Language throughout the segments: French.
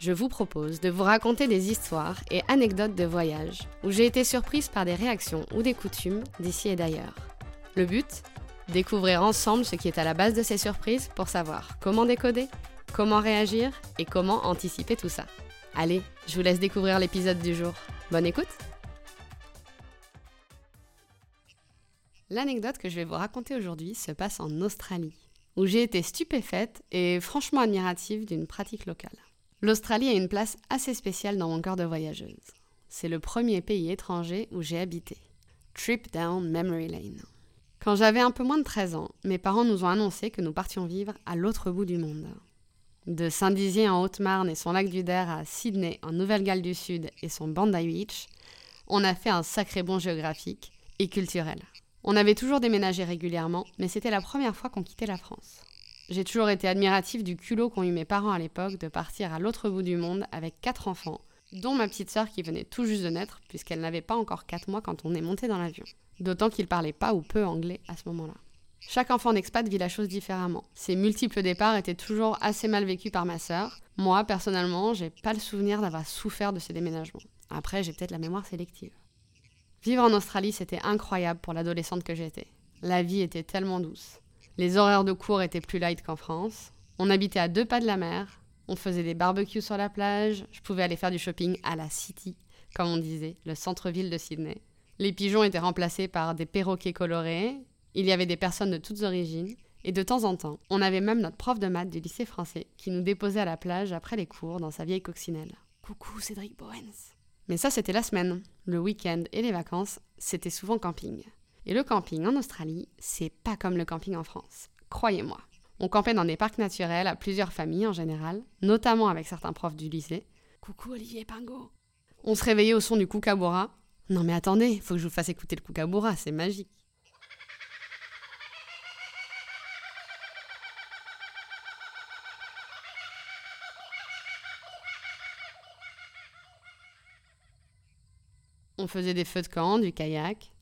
Je vous propose de vous raconter des histoires et anecdotes de voyage où j'ai été surprise par des réactions ou des coutumes d'ici et d'ailleurs. Le but? Découvrir ensemble ce qui est à la base de ces surprises pour savoir comment décoder, comment réagir et comment anticiper tout ça. Allez, je vous laisse découvrir l'épisode du jour. Bonne écoute L'anecdote que je vais vous raconter aujourd'hui se passe en Australie, où j'ai été stupéfaite et franchement admirative d'une pratique locale. L'Australie a une place assez spéciale dans mon cœur de voyageuse. C'est le premier pays étranger où j'ai habité. Trip down memory lane. Quand j'avais un peu moins de 13 ans, mes parents nous ont annoncé que nous partions vivre à l'autre bout du monde. De Saint-Dizier en Haute-Marne et son lac du Der à Sydney en Nouvelle-Galles du Sud et son Bondi Beach, on a fait un sacré bond géographique et culturel. On avait toujours déménagé régulièrement, mais c'était la première fois qu'on quittait la France. J'ai toujours été admirative du culot qu'ont eu mes parents à l'époque de partir à l'autre bout du monde avec quatre enfants, dont ma petite sœur qui venait tout juste de naître, puisqu'elle n'avait pas encore quatre mois quand on est monté dans l'avion. D'autant qu'ils parlaient pas ou peu anglais à ce moment-là. Chaque enfant d'expat vit la chose différemment. Ces multiples départs étaient toujours assez mal vécus par ma sœur. Moi, personnellement, j'ai pas le souvenir d'avoir souffert de ces déménagements. Après, j'ai peut-être la mémoire sélective. Vivre en Australie, c'était incroyable pour l'adolescente que j'étais. La vie était tellement douce. Les horaires de cours étaient plus light qu'en France. On habitait à deux pas de la mer. On faisait des barbecues sur la plage. Je pouvais aller faire du shopping à la City, comme on disait, le centre-ville de Sydney. Les pigeons étaient remplacés par des perroquets colorés. Il y avait des personnes de toutes origines. Et de temps en temps, on avait même notre prof de maths du lycée français qui nous déposait à la plage après les cours dans sa vieille coccinelle. Coucou Cédric Bowens. Mais ça, c'était la semaine. Le week-end et les vacances, c'était souvent camping. Et le camping en Australie, c'est pas comme le camping en France. Croyez-moi. On campait dans des parcs naturels à plusieurs familles en général, notamment avec certains profs du lycée. Coucou Olivier Pingo. On se réveillait au son du kookaburra. Non mais attendez, faut que je vous fasse écouter le kookaburra, c'est magique. On faisait des feux de camp, du kayak.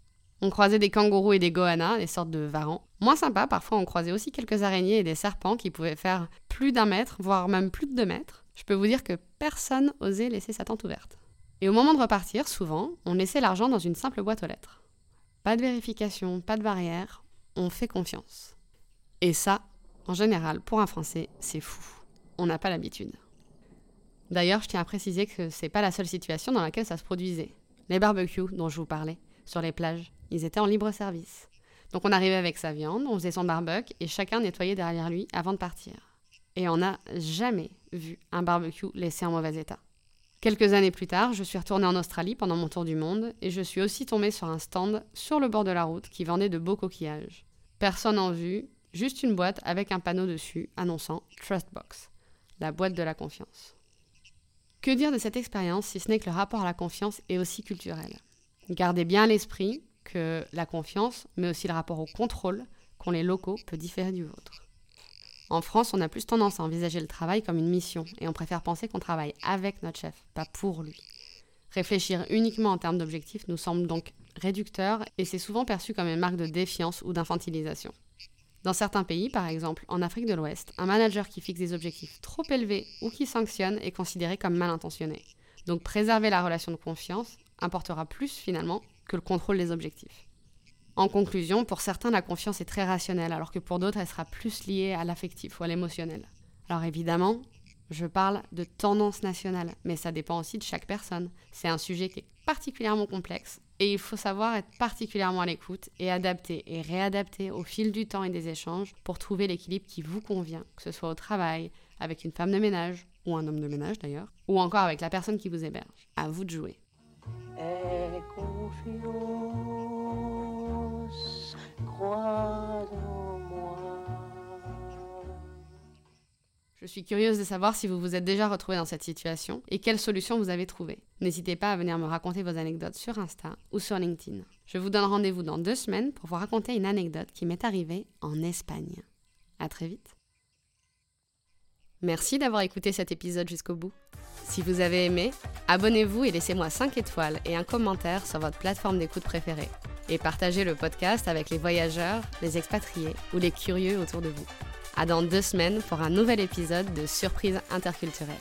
On croisait des kangourous et des goannas, des sortes de varans. Moins sympa, parfois on croisait aussi quelques araignées et des serpents qui pouvaient faire plus d'un mètre, voire même plus de deux mètres. Je peux vous dire que personne osait laisser sa tente ouverte. Et au moment de repartir, souvent, on laissait l'argent dans une simple boîte aux lettres. Pas de vérification, pas de barrière, on fait confiance. Et ça, en général, pour un Français, c'est fou. On n'a pas l'habitude. D'ailleurs, je tiens à préciser que c'est pas la seule situation dans laquelle ça se produisait. Les barbecues dont je vous parlais, sur les plages, ils étaient en libre service. Donc on arrivait avec sa viande, on faisait son barbecue et chacun nettoyait derrière lui avant de partir. Et on n'a jamais vu un barbecue laissé en mauvais état. Quelques années plus tard, je suis retournée en Australie pendant mon tour du monde et je suis aussi tombée sur un stand sur le bord de la route qui vendait de beaux coquillages. Personne en vue, juste une boîte avec un panneau dessus annonçant Trust Box, la boîte de la confiance. Que dire de cette expérience si ce n'est que le rapport à la confiance est aussi culturel? Gardez bien à l'esprit que la confiance, mais aussi le rapport au contrôle qu'ont les locaux peut différer du vôtre. En France, on a plus tendance à envisager le travail comme une mission et on préfère penser qu'on travaille avec notre chef, pas pour lui. Réfléchir uniquement en termes d'objectifs nous semble donc réducteur et c'est souvent perçu comme une marque de défiance ou d'infantilisation. Dans certains pays, par exemple en Afrique de l'Ouest, un manager qui fixe des objectifs trop élevés ou qui sanctionne est considéré comme mal intentionné. Donc préserver la relation de confiance importera plus finalement que le contrôle des objectifs. En conclusion, pour certains, la confiance est très rationnelle, alors que pour d'autres, elle sera plus liée à l'affectif ou à l'émotionnel. Alors évidemment, je parle de tendance nationale, mais ça dépend aussi de chaque personne. C'est un sujet qui est particulièrement complexe et il faut savoir être particulièrement à l'écoute et adapter et réadapter au fil du temps et des échanges pour trouver l'équilibre qui vous convient, que ce soit au travail, avec une femme de ménage, ou un homme de ménage d'ailleurs, ou encore avec la personne qui vous héberge. À vous de jouer. Je suis curieuse de savoir si vous vous êtes déjà retrouvé dans cette situation et quelles solutions vous avez trouvées. N'hésitez pas à venir me raconter vos anecdotes sur Insta ou sur LinkedIn. Je vous donne rendez-vous dans deux semaines pour vous raconter une anecdote qui m'est arrivée en Espagne. À très vite. Merci d'avoir écouté cet épisode jusqu'au bout. Si vous avez aimé, abonnez-vous et laissez-moi 5 étoiles et un commentaire sur votre plateforme d'écoute préférée. Et partagez le podcast avec les voyageurs, les expatriés ou les curieux autour de vous. À dans deux semaines pour un nouvel épisode de Surprise interculturelle.